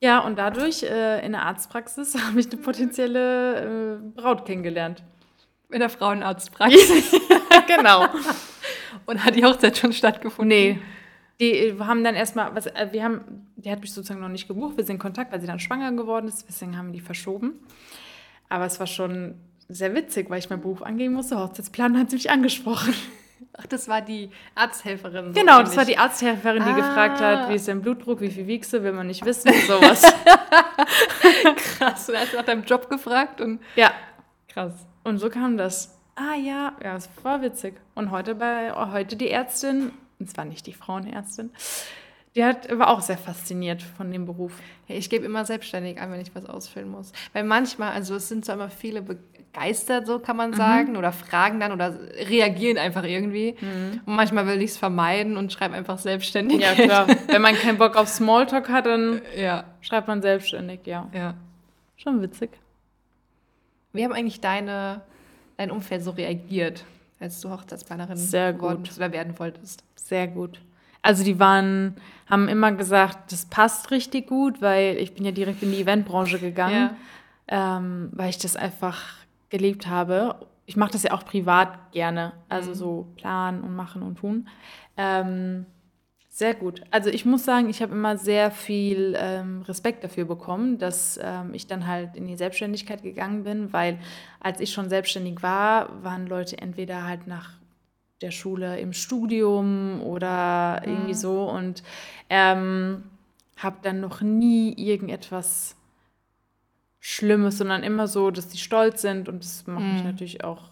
Ja, und dadurch äh, in der Arztpraxis habe ich eine potenzielle äh, Braut kennengelernt. In der Frauenarztpraxis. genau. Und hat die Hochzeit schon stattgefunden? Nee. Die haben dann erstmal, was, äh, wir haben, die hat mich sozusagen noch nicht gebucht, wir sind in Kontakt, weil sie dann schwanger geworden ist, deswegen haben die verschoben. Aber es war schon sehr witzig, weil ich meinen Beruf angehen musste. Hochzeitsplan hat sie mich angesprochen. Ach, das war die Arzthelferin. So genau, das war die Arzthelferin, die ah. gefragt hat, wie ist dein Blutdruck, wie viel wiegst du, will man nicht wissen, sowas. krass, du hast nach deinem Job gefragt und. Ja, krass. Und so kam das. Ah ja, ja, es war witzig. Und heute bei heute die Ärztin, und zwar nicht die Frauenärztin, die hat, war auch sehr fasziniert von dem Beruf. Ja, ich gebe immer selbstständig an, wenn ich was ausfüllen muss. Weil manchmal, also es sind zwar immer viele begeistert, so kann man mhm. sagen, mhm. oder fragen dann oder reagieren einfach irgendwie. Mhm. Und manchmal will ich es vermeiden und schreibe einfach selbstständig. Ja, klar. wenn man keinen Bock auf Smalltalk hat, dann ja. schreibt man selbstständig, ja. Ja. Schon witzig. Wie haben eigentlich deine, dein Umfeld so reagiert, als du Hochzeitsplanerin Sehr gut. oder werden wolltest? Sehr gut. Also die waren, haben immer gesagt, das passt richtig gut, weil ich bin ja direkt in die Eventbranche gegangen, ja. ähm, weil ich das einfach geliebt habe. Ich mache das ja auch privat gerne, also mhm. so planen und machen und tun. Ähm, sehr gut. Also ich muss sagen, ich habe immer sehr viel ähm, Respekt dafür bekommen, dass ähm, ich dann halt in die Selbstständigkeit gegangen bin, weil als ich schon selbstständig war, waren Leute entweder halt nach der Schule im Studium oder mhm. irgendwie so und ähm, habe dann noch nie irgendetwas Schlimmes, sondern immer so, dass die stolz sind und das macht mhm. mich natürlich auch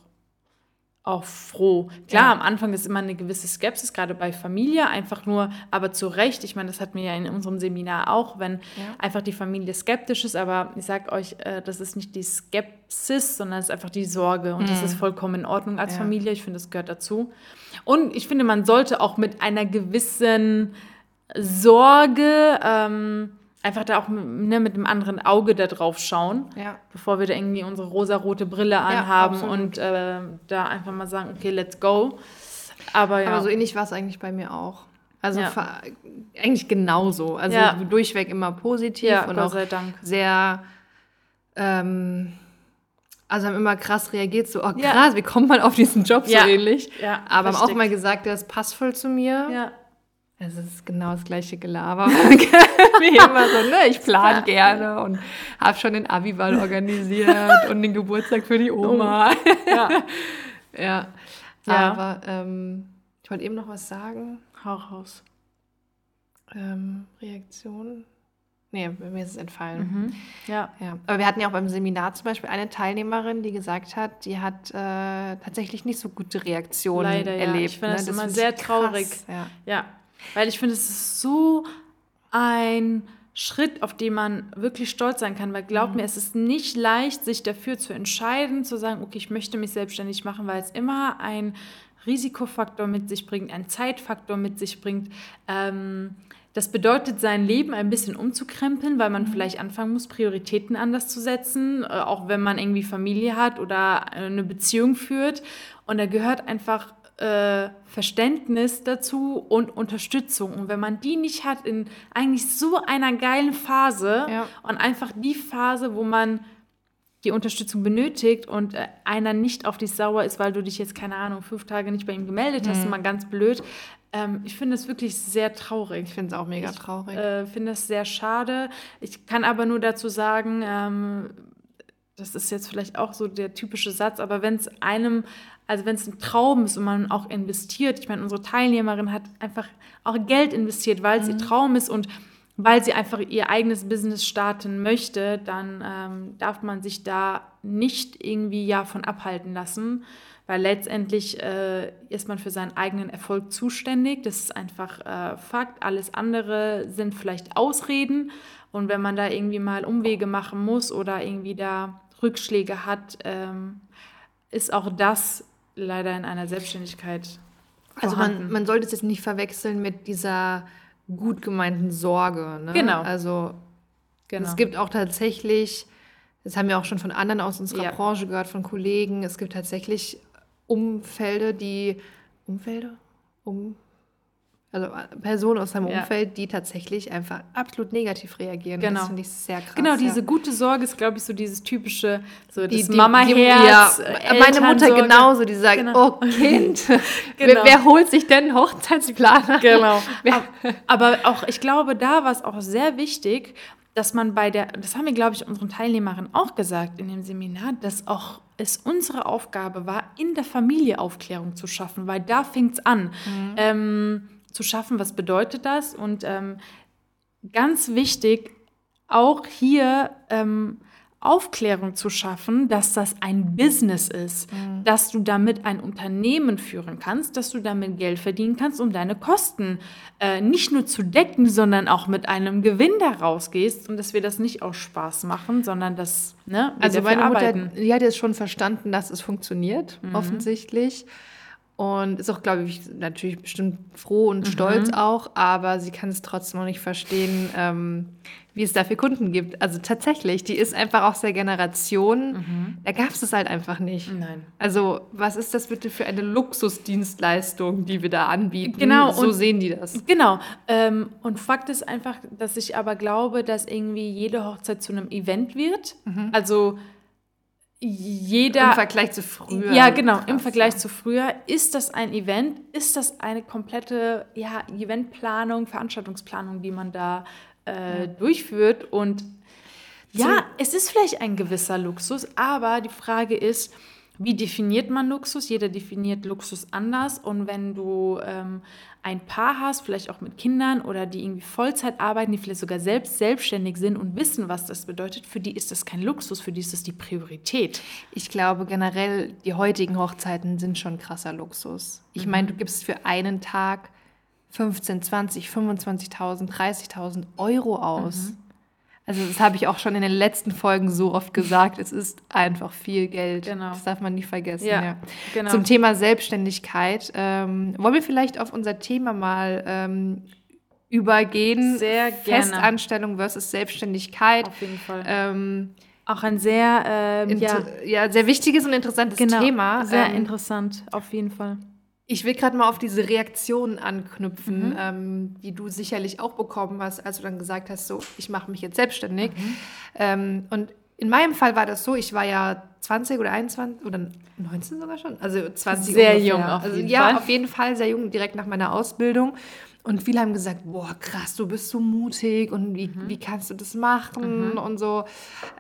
auch froh. Klar, ja. am Anfang ist immer eine gewisse Skepsis, gerade bei Familie, einfach nur, aber zu Recht. Ich meine, das hatten wir ja in unserem Seminar auch, wenn ja. einfach die Familie skeptisch ist, aber ich sage euch, äh, das ist nicht die Skepsis, sondern es ist einfach die Sorge und mhm. das ist vollkommen in Ordnung als ja. Familie. Ich finde, das gehört dazu. Und ich finde, man sollte auch mit einer gewissen Sorge ähm, einfach da auch ne, mit einem anderen Auge da drauf schauen, ja. bevor wir da irgendwie unsere rosarote Brille anhaben ja, und äh, da einfach mal sagen, okay, let's go. Aber ja. Aber so ähnlich war es eigentlich bei mir auch. Also ja. eigentlich genauso. Also ja. durchweg immer positiv ja, und auch sehr ähm, also haben immer krass reagiert, so, oh krass, wie kommt man auf diesen Job so ähnlich? Ja, Aber richtig. haben auch mal gesagt, das passt voll zu mir. Ja. Es ist genau das gleiche Gelaber. Wie immer so, ne? Ich plane gerne und habe schon den Abiball organisiert und den Geburtstag für die Oma. Oh. Ja. ja. ja. Aber ähm, ich wollte eben noch was sagen. Hau raus. Ähm, Reaktion. Nee, mir ist es entfallen. Mhm. Ja. ja. Aber wir hatten ja auch beim Seminar zum Beispiel eine Teilnehmerin, die gesagt hat, die hat äh, tatsächlich nicht so gute Reaktionen Leider, erlebt. Ja. Ich finde ne? das, das immer sehr traurig. Ja. ja. Weil ich finde, es ist so ein Schritt, auf den man wirklich stolz sein kann. Weil glaub mhm. mir, es ist nicht leicht, sich dafür zu entscheiden, zu sagen, okay, ich möchte mich selbstständig machen, weil es immer ein Risikofaktor mit sich bringt, ein Zeitfaktor mit sich bringt. Ähm, das bedeutet, sein Leben ein bisschen umzukrempeln, weil man mhm. vielleicht anfangen muss, Prioritäten anders zu setzen, äh, auch wenn man irgendwie Familie hat oder eine Beziehung führt. Und da gehört einfach äh, Verständnis dazu und Unterstützung. Und wenn man die nicht hat in eigentlich so einer geilen Phase ja. und einfach die Phase, wo man die Unterstützung benötigt und äh, einer nicht auf dich sauer ist, weil du dich jetzt, keine Ahnung, fünf Tage nicht bei ihm gemeldet hast, mhm. mal ganz blöd. Ähm, ich finde es wirklich sehr traurig. Ich finde es auch mega traurig. Ich äh, finde es sehr schade. Ich kann aber nur dazu sagen, ähm, das ist jetzt vielleicht auch so der typische Satz, aber wenn es einem also wenn es ein Traum ist und man auch investiert, ich meine, unsere Teilnehmerin hat einfach auch Geld investiert, weil es ihr mhm. Traum ist und weil sie einfach ihr eigenes Business starten möchte, dann ähm, darf man sich da nicht irgendwie ja von abhalten lassen, weil letztendlich äh, ist man für seinen eigenen Erfolg zuständig. Das ist einfach äh, Fakt. Alles andere sind vielleicht Ausreden. Und wenn man da irgendwie mal Umwege machen muss oder irgendwie da Rückschläge hat, ähm, ist auch das leider in einer Selbstständigkeit. Also man, man sollte es jetzt nicht verwechseln mit dieser gut gemeinten Sorge. Ne? Genau. Also genau. es gibt auch tatsächlich, das haben wir auch schon von anderen aus unserer ja. Branche gehört, von Kollegen, es gibt tatsächlich Umfelde, die Umfelder? Um also äh, Personen aus seinem ja. Umfeld, die tatsächlich einfach absolut negativ reagieren. Genau. Das finde ich sehr krass. Genau, diese ja. gute Sorge ist, glaube ich, so dieses typische, so die, das Mama-Herz. Ja, meine Mutter genauso, die sagt, genau. oh Kind, genau. wer, wer, holt sich denn Hochzeitsplaner? Genau. Aber auch, ich glaube, da war es auch sehr wichtig, dass man bei der, das haben wir, glaube ich, unseren Teilnehmerinnen auch gesagt in dem Seminar, dass auch es unsere Aufgabe war, in der Familie Aufklärung zu schaffen, weil da fängt es an. Mhm. Ähm, zu schaffen, was bedeutet das? Und ähm, ganz wichtig, auch hier ähm, Aufklärung zu schaffen, dass das ein Business ist, mhm. dass du damit ein Unternehmen führen kannst, dass du damit Geld verdienen kannst, um deine Kosten äh, nicht nur zu decken, sondern auch mit einem Gewinn daraus gehst und dass wir das nicht aus Spaß machen, sondern dass ne, also meine arbeiten. Mutter, die hat jetzt schon verstanden, dass es funktioniert, mhm. offensichtlich. Und ist auch, glaube ich, natürlich bestimmt froh und mhm. stolz auch, aber sie kann es trotzdem noch nicht verstehen, ähm, wie es dafür Kunden gibt. Also tatsächlich, die ist einfach aus der Generation, mhm. da gab es es halt einfach nicht. Nein. Also, was ist das bitte für eine Luxusdienstleistung, die wir da anbieten? Genau. So sehen die das. Genau. Ähm, und Fakt ist einfach, dass ich aber glaube, dass irgendwie jede Hochzeit zu einem Event wird. Mhm. Also, jeder. Im Vergleich zu früher. Ja, genau. Krass, Im Vergleich ja. zu früher. Ist das ein Event? Ist das eine komplette ja, Eventplanung, Veranstaltungsplanung, die man da äh, ja. durchführt? Und ja, es ist vielleicht ein gewisser Luxus, aber die Frage ist, wie definiert man Luxus? Jeder definiert Luxus anders. Und wenn du ähm, ein Paar hast, vielleicht auch mit Kindern oder die irgendwie Vollzeit arbeiten, die vielleicht sogar selbst selbstständig sind und wissen, was das bedeutet, für die ist das kein Luxus, für die ist das die Priorität. Ich glaube generell, die heutigen Hochzeiten sind schon krasser Luxus. Ich mhm. meine, du gibst für einen Tag 15, 20, 25.000, 30.000 Euro aus. Mhm. Also das habe ich auch schon in den letzten Folgen so oft gesagt. Es ist einfach viel Geld. Genau. Das darf man nie vergessen. Ja, ja. Genau. Zum Thema Selbstständigkeit ähm, wollen wir vielleicht auf unser Thema mal ähm, übergehen. Sehr gerne. Festanstellung versus Selbstständigkeit. Auf jeden Fall. Ähm, auch ein sehr, ähm, ja, ja, sehr wichtiges und interessantes genau, Thema. Sehr ähm, interessant, auf jeden Fall. Ich will gerade mal auf diese Reaktionen anknüpfen, mhm. ähm, die du sicherlich auch bekommen hast, als du dann gesagt hast, so, ich mache mich jetzt selbstständig. Mhm. Ähm, und in meinem Fall war das so, ich war ja 20 oder 21 oder 19 sogar schon, also 20 Sehr ungefähr. jung auf also, jeden ja, Fall. Ja, auf jeden Fall sehr jung, direkt nach meiner Ausbildung. Und viele haben gesagt, boah, krass, du bist so mutig und wie, mhm. wie kannst du das machen mhm. und so.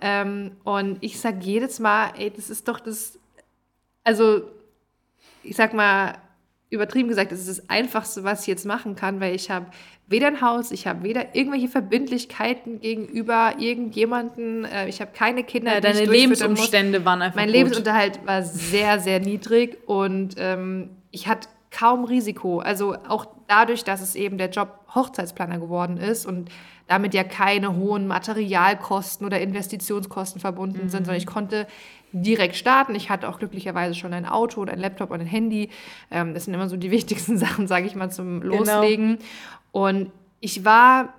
Ähm, und ich sage jedes Mal, ey, das ist doch das, also ich sag mal, übertrieben gesagt, es ist das Einfachste, was ich jetzt machen kann, weil ich habe weder ein Haus, ich habe weder irgendwelche Verbindlichkeiten gegenüber irgendjemanden, äh, ich habe keine Kinder. Ja, deine Lebensumstände waren einfach Mein gut. Lebensunterhalt war sehr, sehr niedrig und ähm, ich hatte kaum Risiko. Also auch dadurch, dass es eben der Job Hochzeitsplaner geworden ist und damit ja keine hohen Materialkosten oder Investitionskosten verbunden mhm. sind, sondern ich konnte direkt starten. Ich hatte auch glücklicherweise schon ein Auto und ein Laptop und ein Handy. Ähm, das sind immer so die wichtigsten Sachen, sage ich mal, zum genau. Loslegen. Genau. Und ich war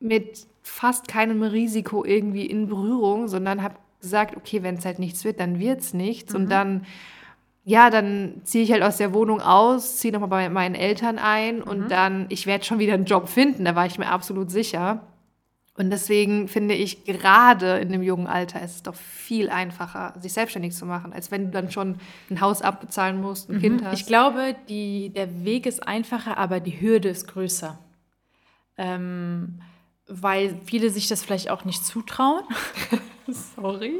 mit fast keinem Risiko irgendwie in Berührung, sondern habe gesagt, okay, wenn es halt nichts wird, dann wird es nichts. Mhm. Und dann, ja, dann ziehe ich halt aus der Wohnung aus, ziehe nochmal bei meinen Eltern ein mhm. und dann, ich werde schon wieder einen Job finden, da war ich mir absolut sicher. Und deswegen finde ich, gerade in dem jungen Alter ist es doch viel einfacher, sich selbstständig zu machen, als wenn du dann schon ein Haus abbezahlen musst, ein mhm. Kind hast. Ich glaube, die, der Weg ist einfacher, aber die Hürde ist größer. Ähm, weil viele sich das vielleicht auch nicht zutrauen. Sorry.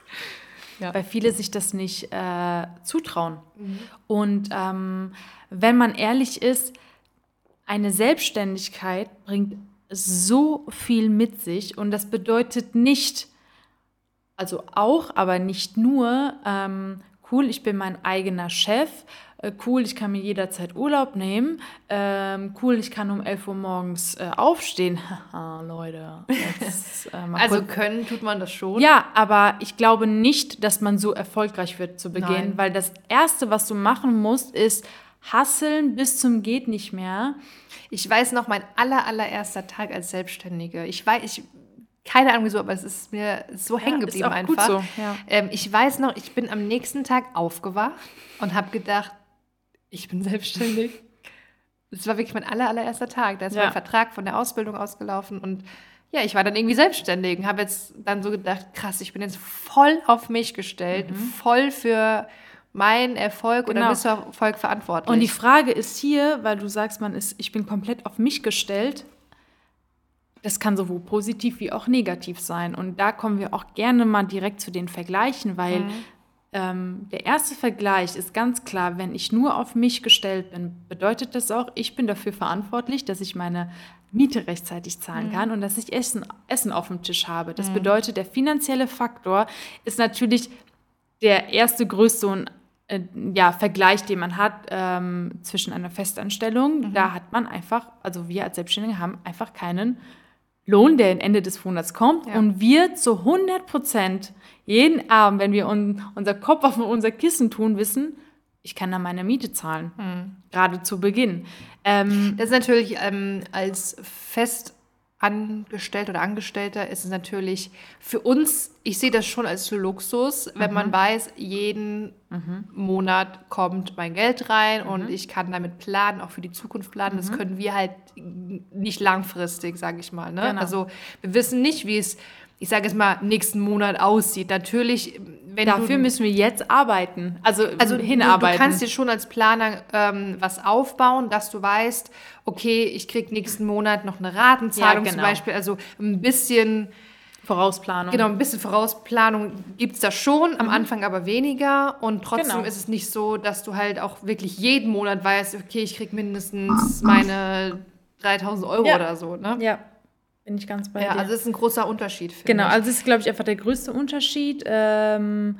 ja. Weil viele sich das nicht äh, zutrauen. Mhm. Und ähm, wenn man ehrlich ist, eine Selbstständigkeit bringt so viel mit sich und das bedeutet nicht, also auch, aber nicht nur, ähm, cool, ich bin mein eigener Chef, äh, cool, ich kann mir jederzeit Urlaub nehmen, ähm, cool, ich kann um 11 Uhr morgens äh, aufstehen. Haha, Leute. Jetzt, äh, also kurz. können tut man das schon. Ja, aber ich glaube nicht, dass man so erfolgreich wird zu Beginn, Nein. weil das Erste, was du machen musst, ist hasseln bis zum geht nicht mehr. Ich weiß noch, mein aller, allererster Tag als Selbstständige. Ich weiß, ich, keine Ahnung wieso, aber es ist mir so ja, hängen geblieben einfach. So, ja. ähm, ich weiß noch, ich bin am nächsten Tag aufgewacht und habe gedacht, ich bin selbstständig. es war wirklich mein aller, allererster Tag. Da ist ja. mein Vertrag von der Ausbildung ausgelaufen und ja, ich war dann irgendwie selbstständig und habe jetzt dann so gedacht, krass, ich bin jetzt voll auf mich gestellt, mhm. voll für meinen Erfolg genau. oder Misserfolg verantwortlich. Und die Frage ist hier, weil du sagst, man ist, ich bin komplett auf mich gestellt, das kann sowohl positiv wie auch negativ sein. Und da kommen wir auch gerne mal direkt zu den Vergleichen, weil mhm. ähm, der erste Vergleich ist ganz klar, wenn ich nur auf mich gestellt bin, bedeutet das auch, ich bin dafür verantwortlich, dass ich meine Miete rechtzeitig zahlen mhm. kann und dass ich Essen, Essen auf dem Tisch habe. Das mhm. bedeutet, der finanzielle Faktor ist natürlich der erste, größte und äh, ja, Vergleich, den man hat ähm, zwischen einer Festanstellung. Mhm. Da hat man einfach, also wir als Selbstständige haben einfach keinen Lohn, der Ende des Monats kommt. Ja. Und wir zu 100 Prozent jeden Abend, wenn wir un unser Kopf auf unser Kissen tun, wissen, ich kann da meine Miete zahlen. Mhm. Gerade zu Beginn. Ähm, das ist natürlich ähm, als fest Angestellter oder Angestellter ist es natürlich für uns, ich sehe das schon als Luxus, wenn mhm. man weiß, jeden mhm. Monat kommt mein Geld rein mhm. und ich kann damit planen, auch für die Zukunft planen. Das mhm. können wir halt nicht langfristig, sage ich mal. Ne? Genau. Also wir wissen nicht, wie es ich sage jetzt mal, nächsten Monat aussieht. Natürlich, wenn Dafür du, müssen wir jetzt arbeiten, also, also hinarbeiten. Du, du kannst dir schon als Planer ähm, was aufbauen, dass du weißt, okay, ich kriege nächsten Monat noch eine Ratenzahlung ja, genau. zum Beispiel, also ein bisschen... Vorausplanung. Genau, ein bisschen Vorausplanung gibt es da schon, am mhm. Anfang aber weniger. Und trotzdem genau. ist es nicht so, dass du halt auch wirklich jeden Monat weißt, okay, ich kriege mindestens meine 3000 Euro ja. oder so. Ne? Ja, bin ich ganz bei ja, dir. also es ist ein großer Unterschied. Genau, ich. also es ist, glaube ich, einfach der größte Unterschied. Ähm,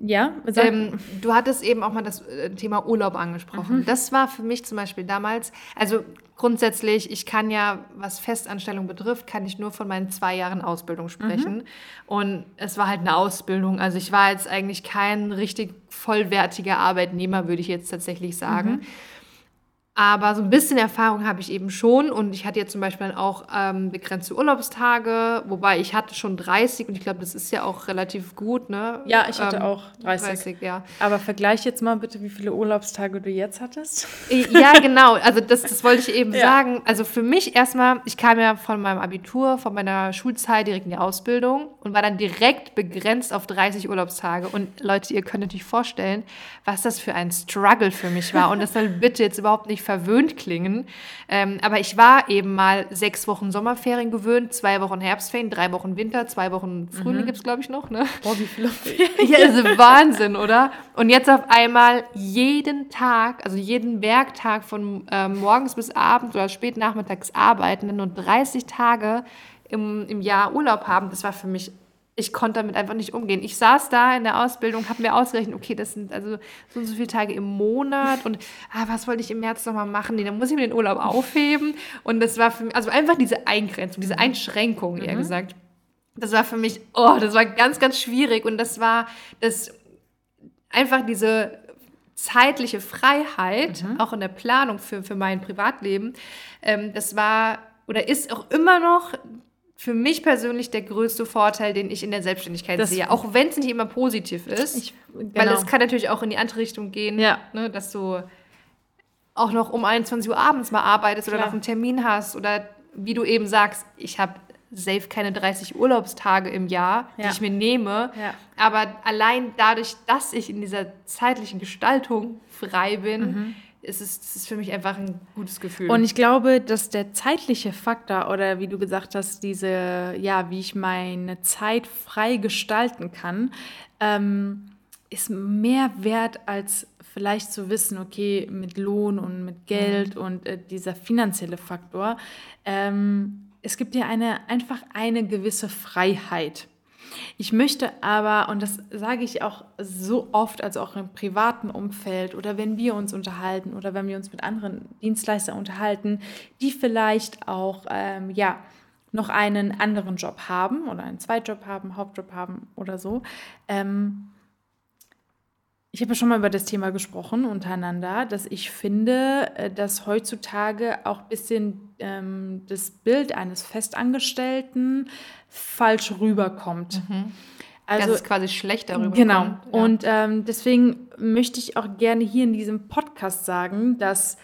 ja, ähm, du hattest eben auch mal das äh, Thema Urlaub angesprochen. Mhm. Das war für mich zum Beispiel damals, also grundsätzlich, ich kann ja, was Festanstellung betrifft, kann ich nur von meinen zwei Jahren Ausbildung sprechen. Mhm. Und es war halt eine Ausbildung. Also ich war jetzt eigentlich kein richtig vollwertiger Arbeitnehmer, würde ich jetzt tatsächlich sagen. Mhm. Aber so ein bisschen Erfahrung habe ich eben schon und ich hatte jetzt zum Beispiel auch ähm, begrenzte Urlaubstage, wobei ich hatte schon 30 und ich glaube, das ist ja auch relativ gut, ne? Ja, ich hatte ähm, auch 30. 30. ja. Aber vergleich jetzt mal bitte, wie viele Urlaubstage du jetzt hattest. Ja, genau. Also das, das wollte ich eben ja. sagen. Also für mich erstmal, ich kam ja von meinem Abitur, von meiner Schulzeit direkt in die Ausbildung und war dann direkt begrenzt auf 30 Urlaubstage. Und Leute, ihr könnt euch vorstellen, was das für ein Struggle für mich war. Und das soll bitte jetzt überhaupt nicht verwöhnt klingen. Ähm, aber ich war eben mal sechs Wochen Sommerferien gewöhnt, zwei Wochen Herbstferien, drei Wochen Winter, zwei Wochen Frühling mhm. gibt es, glaube ich, noch. Ne? Boah, wie viele Ja, das ist Wahnsinn, oder? Und jetzt auf einmal jeden Tag, also jeden Werktag von äh, morgens bis abends oder spät nachmittags arbeiten, nur 30 Tage im, im Jahr Urlaub haben, das war für mich ich konnte damit einfach nicht umgehen. Ich saß da in der Ausbildung, habe mir ausgerechnet, okay, das sind also so und so viele Tage im Monat und ah, was wollte ich im März nochmal machen? Nee, dann muss ich mir den Urlaub aufheben. Und das war für mich, also einfach diese Eingrenzung, diese Einschränkung, eher mhm. gesagt. Das war für mich, oh, das war ganz, ganz schwierig. Und das war das einfach diese zeitliche Freiheit, mhm. auch in der Planung für, für mein Privatleben, ähm, das war oder ist auch immer noch für mich persönlich der größte Vorteil, den ich in der Selbstständigkeit das sehe. Auch wenn es nicht immer positiv ist. Ich, genau. Weil es kann natürlich auch in die andere Richtung gehen, ja. ne, dass du auch noch um 21 Uhr abends mal arbeitest Klar. oder noch einen Termin hast. Oder wie du eben sagst, ich habe safe keine 30 Urlaubstage im Jahr, ja. die ich mir nehme. Ja. Aber allein dadurch, dass ich in dieser zeitlichen Gestaltung frei bin, mhm es ist, es ist für mich einfach ein gutes Gefühl. Und ich glaube, dass der zeitliche Faktor oder wie du gesagt hast, diese, ja, wie ich meine Zeit frei gestalten kann, ähm, ist mehr wert als vielleicht zu wissen, okay, mit Lohn und mit Geld mhm. und äh, dieser finanzielle Faktor. Ähm, es gibt dir eine, einfach eine gewisse Freiheit. Ich möchte aber, und das sage ich auch so oft, also auch im privaten Umfeld oder wenn wir uns unterhalten oder wenn wir uns mit anderen Dienstleistern unterhalten, die vielleicht auch, ähm, ja, noch einen anderen Job haben oder einen Zweitjob haben, Hauptjob haben oder so. Ähm, ich habe ja schon mal über das Thema gesprochen untereinander, dass ich finde, äh, dass heutzutage auch ein bisschen ähm, das Bild eines Festangestellten falsch rüberkommt. Mhm. Also, das ist quasi schlecht darüber. Genau. Ja. Und ähm, deswegen möchte ich auch gerne hier in diesem Podcast sagen, dass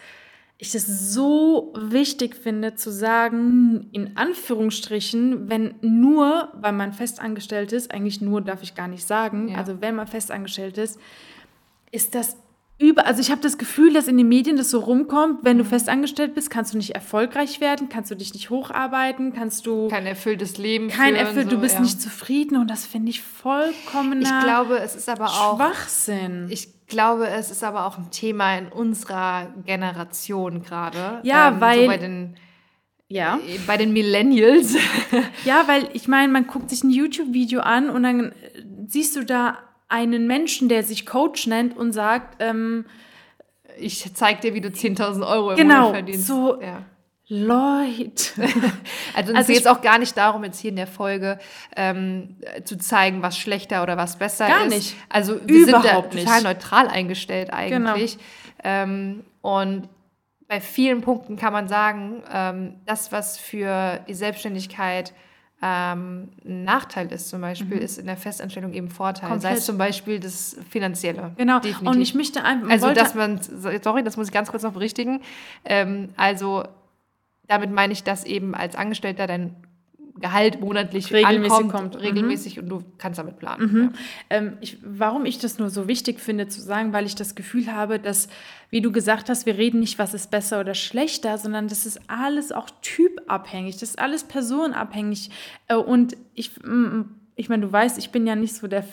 ich es so wichtig finde zu sagen, in Anführungsstrichen, wenn nur, weil man festangestellt ist, eigentlich nur darf ich gar nicht sagen, ja. also wenn man festangestellt ist, ist das über, also ich habe das Gefühl, dass in den Medien das so rumkommt, wenn du mhm. festangestellt bist, kannst du nicht erfolgreich werden, kannst du dich nicht hocharbeiten, kannst du kein erfülltes Leben kein erfüllt, so, du bist ja. nicht zufrieden und das finde ich vollkommen Ich glaube, es ist aber auch Schwachsinn. Ich glaube, es ist aber auch ein Thema in unserer Generation gerade. Ja, ähm, weil so bei den ja. Äh, bei den Millennials. ja, weil ich meine, man guckt sich ein YouTube-Video an und dann siehst du da einen Menschen, der sich Coach nennt und sagt, ähm, ich zeig dir, wie du 10.000 Euro im genau, Monat verdienst. So, ja. Leute. also es also geht auch gar nicht darum, jetzt hier in der Folge ähm, zu zeigen, was schlechter oder was besser gar ist. Gar nicht. Also wir Überhaupt sind total neutral eingestellt eigentlich. Genau. Ähm, und bei vielen Punkten kann man sagen, ähm, das, was für die Selbstständigkeit ähm, ein Nachteil ist, zum Beispiel, mhm. ist in der Festanstellung eben Vorteil. Komplett. Sei es zum Beispiel das Finanzielle. Genau. Definitiv. Und ich möchte einfach. Also, dass man, sorry, das muss ich ganz kurz noch berichtigen. Ähm, also, damit meine ich, dass eben als Angestellter dein Gehalt monatlich regelmäßig ankommt, kommt. regelmäßig mhm. und du kannst damit planen. Mhm. Ja. Ähm, ich, warum ich das nur so wichtig finde zu sagen, weil ich das Gefühl habe, dass, wie du gesagt hast, wir reden nicht, was ist besser oder schlechter, sondern das ist alles auch typabhängig, das ist alles personenabhängig. Äh, und ich, ich meine, du weißt, ich bin ja nicht so der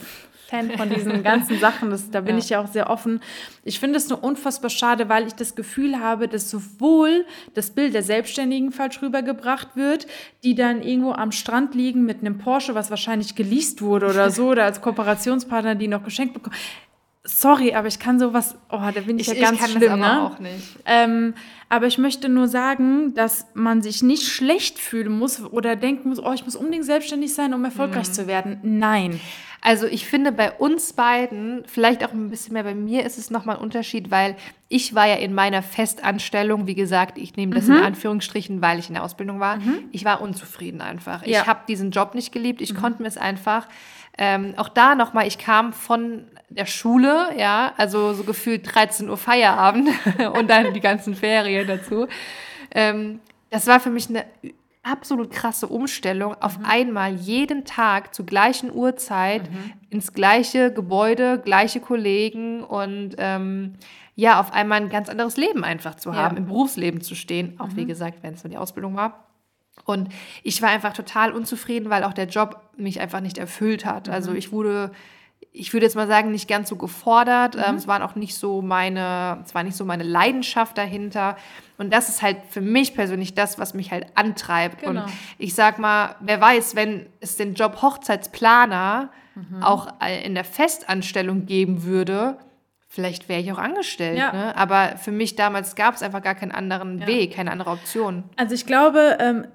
Fan von diesen ganzen Sachen. Das, da bin ja. ich ja auch sehr offen. Ich finde es nur unfassbar schade, weil ich das Gefühl habe, dass sowohl das Bild der Selbstständigen falsch rübergebracht wird, die dann irgendwo am Strand liegen mit einem Porsche, was wahrscheinlich geleast wurde oder so, oder als Kooperationspartner, die noch geschenkt bekommen. Sorry, aber ich kann sowas, oh, da bin ich, ich ja ganz ich kann schlimm, das aber ne? auch nicht. Ähm, aber ich möchte nur sagen, dass man sich nicht schlecht fühlen muss oder denken muss, oh, ich muss unbedingt selbstständig sein, um erfolgreich mhm. zu werden. Nein. Also ich finde bei uns beiden, vielleicht auch ein bisschen mehr bei mir, ist es nochmal ein Unterschied, weil ich war ja in meiner Festanstellung, wie gesagt, ich nehme das mhm. in Anführungsstrichen, weil ich in der Ausbildung war. Mhm. Ich war unzufrieden einfach. Ja. Ich habe diesen Job nicht geliebt. Ich mhm. konnte mir es einfach. Ähm, auch da nochmal, ich kam von der Schule, ja, also so gefühlt 13 Uhr Feierabend und dann die ganzen Ferien dazu. Ähm, das war für mich eine absolut krasse Umstellung, auf mhm. einmal jeden Tag zur gleichen Uhrzeit mhm. ins gleiche Gebäude, gleiche Kollegen und ähm, ja, auf einmal ein ganz anderes Leben einfach zu haben, ja. im Berufsleben zu stehen, auch mhm. wie gesagt, wenn es nur die Ausbildung war. Und ich war einfach total unzufrieden, weil auch der Job mich einfach nicht erfüllt hat. Also mhm. ich wurde ich würde jetzt mal sagen, nicht ganz so gefordert. Mhm. Ähm, es waren auch nicht so meine, es war nicht so meine Leidenschaft dahinter. Und das ist halt für mich persönlich das, was mich halt antreibt. Genau. Und ich sag mal, wer weiß, wenn es den Job Hochzeitsplaner mhm. auch in der Festanstellung geben würde, vielleicht wäre ich auch angestellt. Ja. Ne? Aber für mich damals gab es einfach gar keinen anderen ja. Weg, keine andere Option. Also ich glaube, ähm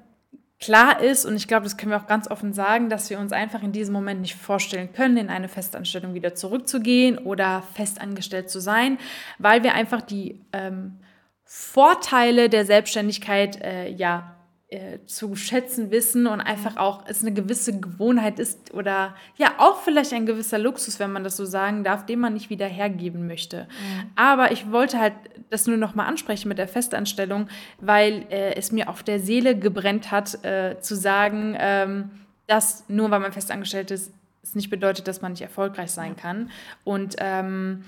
klar ist, und ich glaube, das können wir auch ganz offen sagen, dass wir uns einfach in diesem Moment nicht vorstellen können, in eine Festanstellung wieder zurückzugehen oder festangestellt zu sein, weil wir einfach die ähm, Vorteile der Selbstständigkeit äh, ja äh, zu schätzen wissen und einfach mhm. auch es eine gewisse Gewohnheit ist oder ja auch vielleicht ein gewisser Luxus, wenn man das so sagen darf, den man nicht wieder hergeben möchte. Mhm. Aber ich wollte halt das nur noch mal ansprechen mit der Festanstellung, weil äh, es mir auf der Seele gebrennt hat, äh, zu sagen, ähm, dass nur weil man festangestellt ist, es nicht bedeutet, dass man nicht erfolgreich sein kann. Und ähm,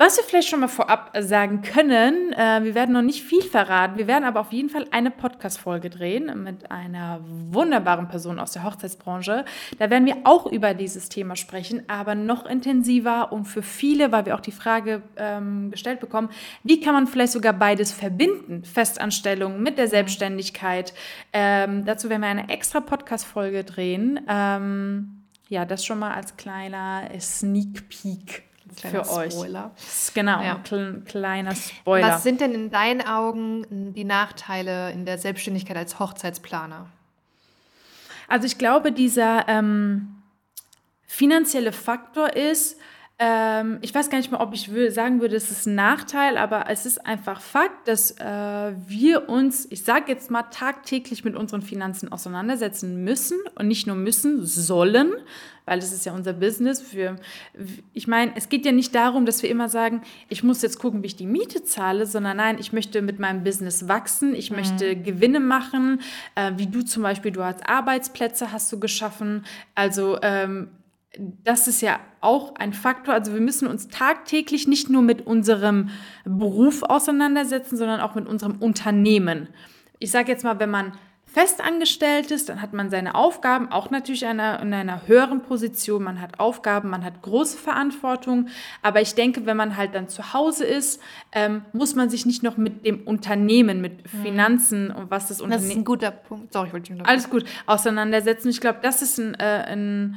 was wir vielleicht schon mal vorab sagen können, äh, wir werden noch nicht viel verraten, wir werden aber auf jeden Fall eine Podcast-Folge drehen mit einer wunderbaren Person aus der Hochzeitsbranche. Da werden wir auch über dieses Thema sprechen, aber noch intensiver und für viele, weil wir auch die Frage ähm, gestellt bekommen, wie kann man vielleicht sogar beides verbinden, Festanstellung mit der Selbstständigkeit. Ähm, dazu werden wir eine extra Podcast-Folge drehen. Ähm, ja, das schon mal als kleiner Sneak Peek für euch. Spoiler. Genau, ja. ein kleiner Spoiler. Was sind denn in deinen Augen die Nachteile in der Selbstständigkeit als Hochzeitsplaner? Also ich glaube, dieser ähm, finanzielle Faktor ist, ähm, ich weiß gar nicht mehr, ob ich sagen würde, es ist ein Nachteil, aber es ist einfach Fakt, dass äh, wir uns, ich sage jetzt mal, tagtäglich mit unseren Finanzen auseinandersetzen müssen und nicht nur müssen, sollen, weil das ist ja unser Business. Für, ich meine, es geht ja nicht darum, dass wir immer sagen, ich muss jetzt gucken, wie ich die Miete zahle, sondern nein, ich möchte mit meinem Business wachsen, ich mhm. möchte Gewinne machen, äh, wie du zum Beispiel, du hast Arbeitsplätze, hast du geschaffen, also ähm, das ist ja auch ein Faktor. Also wir müssen uns tagtäglich nicht nur mit unserem Beruf auseinandersetzen, sondern auch mit unserem Unternehmen. Ich sage jetzt mal, wenn man festangestellt ist, dann hat man seine Aufgaben, auch natürlich in einer, in einer höheren Position. Man hat Aufgaben, man hat große Verantwortung. Aber ich denke, wenn man halt dann zu Hause ist, ähm, muss man sich nicht noch mit dem Unternehmen, mit mhm. Finanzen und was das Unternehmen. Das ist ein guter Punkt. Sorry, ich wollte dich Alles gut, auseinandersetzen. Ich glaube, das ist ein, äh, ein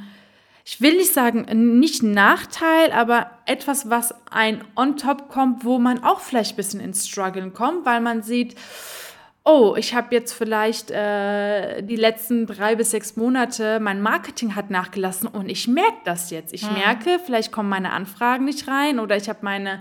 ich will nicht sagen, nicht ein Nachteil, aber etwas, was ein on top kommt, wo man auch vielleicht ein bisschen ins Struggeln kommt, weil man sieht, oh, ich habe jetzt vielleicht äh, die letzten drei bis sechs Monate, mein Marketing hat nachgelassen und ich merke das jetzt. Ich hm. merke, vielleicht kommen meine Anfragen nicht rein oder ich habe meine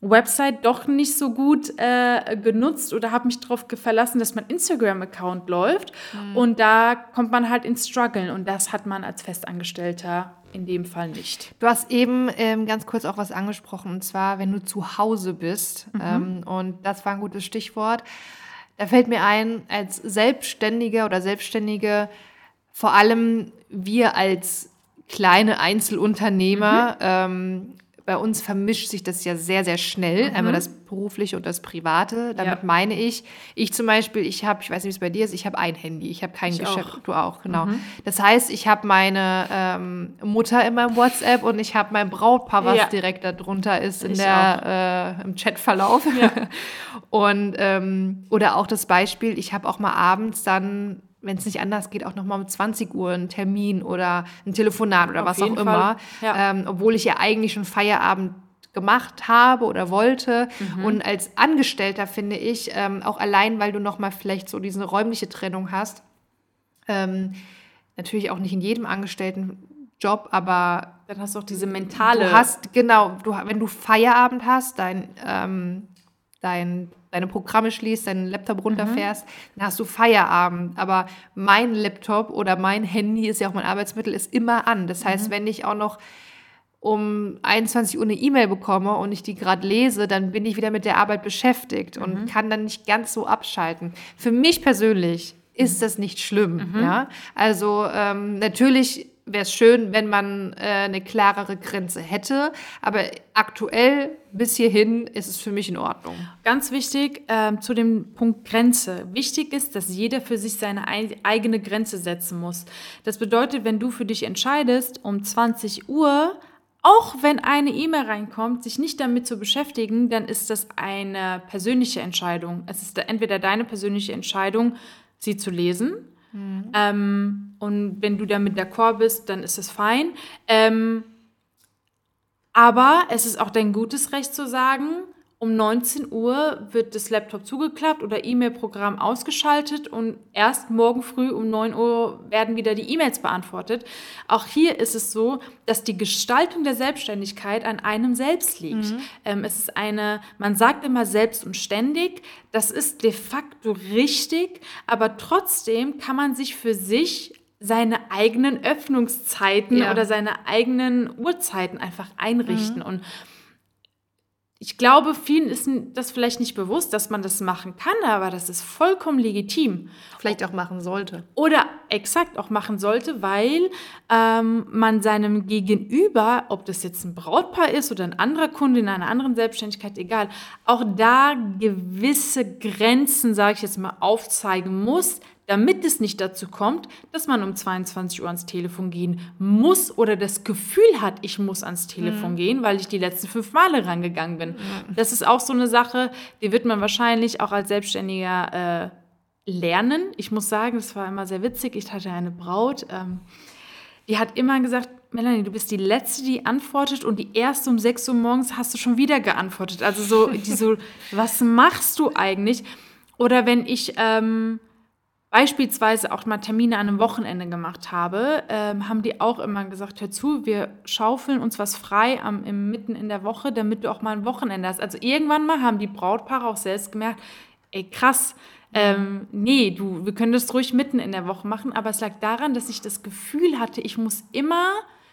Website doch nicht so gut äh, genutzt oder habe mich darauf verlassen, dass mein Instagram-Account läuft. Mhm. Und da kommt man halt ins Struggeln und das hat man als Festangestellter in dem Fall nicht. Du hast eben ähm, ganz kurz auch was angesprochen, und zwar, wenn du zu Hause bist. Mhm. Ähm, und das war ein gutes Stichwort. Da fällt mir ein, als Selbstständiger oder Selbstständige, vor allem wir als kleine Einzelunternehmer, mhm. ähm, bei uns vermischt sich das ja sehr, sehr schnell, mhm. einmal das berufliche und das private. Damit ja. meine ich, ich zum Beispiel, ich habe, ich weiß nicht, wie es bei dir ist, ich habe ein Handy, ich habe kein ich Geschäft, auch. du auch, genau. Mhm. Das heißt, ich habe meine ähm, Mutter in meinem WhatsApp und ich habe mein Brautpaar, was ja. direkt darunter ist in der, äh, im Chatverlauf. Ja. und ähm, oder auch das Beispiel, ich habe auch mal abends dann wenn es nicht anders geht, auch nochmal um 20 Uhr einen Termin oder ein Telefonat oder Auf was auch immer. Ja. Ähm, obwohl ich ja eigentlich schon Feierabend gemacht habe oder wollte. Mhm. Und als Angestellter finde ich, ähm, auch allein, weil du nochmal vielleicht so diese räumliche Trennung hast, ähm, natürlich auch nicht in jedem Angestelltenjob, aber dann hast du auch diese mentale. Du hast, genau, du, wenn du Feierabend hast, dein, ähm, dein deine Programme schließt, deinen Laptop runterfährst, mhm. dann hast du Feierabend. Aber mein Laptop oder mein Handy ist ja auch mein Arbeitsmittel, ist immer an. Das heißt, mhm. wenn ich auch noch um 21 Uhr eine E-Mail bekomme und ich die gerade lese, dann bin ich wieder mit der Arbeit beschäftigt mhm. und kann dann nicht ganz so abschalten. Für mich persönlich ist mhm. das nicht schlimm. Mhm. Ja? Also ähm, natürlich wäre es schön, wenn man äh, eine klarere Grenze hätte. Aber aktuell bis hierhin ist es für mich in Ordnung. Ganz wichtig äh, zu dem Punkt Grenze. Wichtig ist, dass jeder für sich seine eigene Grenze setzen muss. Das bedeutet, wenn du für dich entscheidest, um 20 Uhr auch wenn eine E-Mail reinkommt, sich nicht damit zu beschäftigen, dann ist das eine persönliche Entscheidung. Es ist entweder deine persönliche Entscheidung, sie zu lesen Mhm. Ähm, und wenn du damit d'accord bist, dann ist es fein. Ähm, aber es ist auch dein gutes Recht zu sagen, um 19 Uhr wird das Laptop zugeklappt oder E-Mail-Programm ausgeschaltet und erst morgen früh um 9 Uhr werden wieder die E-Mails beantwortet. Auch hier ist es so, dass die Gestaltung der Selbstständigkeit an einem selbst liegt. Mhm. Ähm, es ist eine, man sagt immer selbst und ständig, das ist de facto richtig, aber trotzdem kann man sich für sich seine eigenen Öffnungszeiten ja. oder seine eigenen Uhrzeiten einfach einrichten. Mhm. Und ich glaube, vielen ist das vielleicht nicht bewusst, dass man das machen kann, aber das ist vollkommen legitim. Vielleicht auch machen sollte. Oder exakt auch machen sollte, weil ähm, man seinem Gegenüber, ob das jetzt ein Brautpaar ist oder ein anderer Kunde in einer anderen Selbstständigkeit, egal, auch da gewisse Grenzen, sage ich jetzt mal, aufzeigen muss, damit es nicht dazu kommt, dass man um 22 Uhr ans Telefon gehen muss oder das Gefühl hat, ich muss ans Telefon mhm. gehen, weil ich die letzten fünf Male rangegangen bin. Mhm. Das ist auch so eine Sache, die wird man wahrscheinlich auch als Selbstständiger äh, lernen. Ich muss sagen, das war immer sehr witzig. Ich hatte eine Braut, ähm, die hat immer gesagt, Melanie, du bist die Letzte, die antwortet und die erste um 6 Uhr morgens hast du schon wieder geantwortet. Also so, die so, was machst du eigentlich? Oder wenn ich... Ähm, beispielsweise auch mal Termine an einem Wochenende gemacht habe, ähm, haben die auch immer gesagt, hör zu, wir schaufeln uns was frei am, im, mitten in der Woche, damit du auch mal ein Wochenende hast. Also irgendwann mal haben die Brautpaare auch selbst gemerkt, ey krass, ähm, nee, du, wir können das ruhig mitten in der Woche machen, aber es lag daran, dass ich das Gefühl hatte, ich muss immer,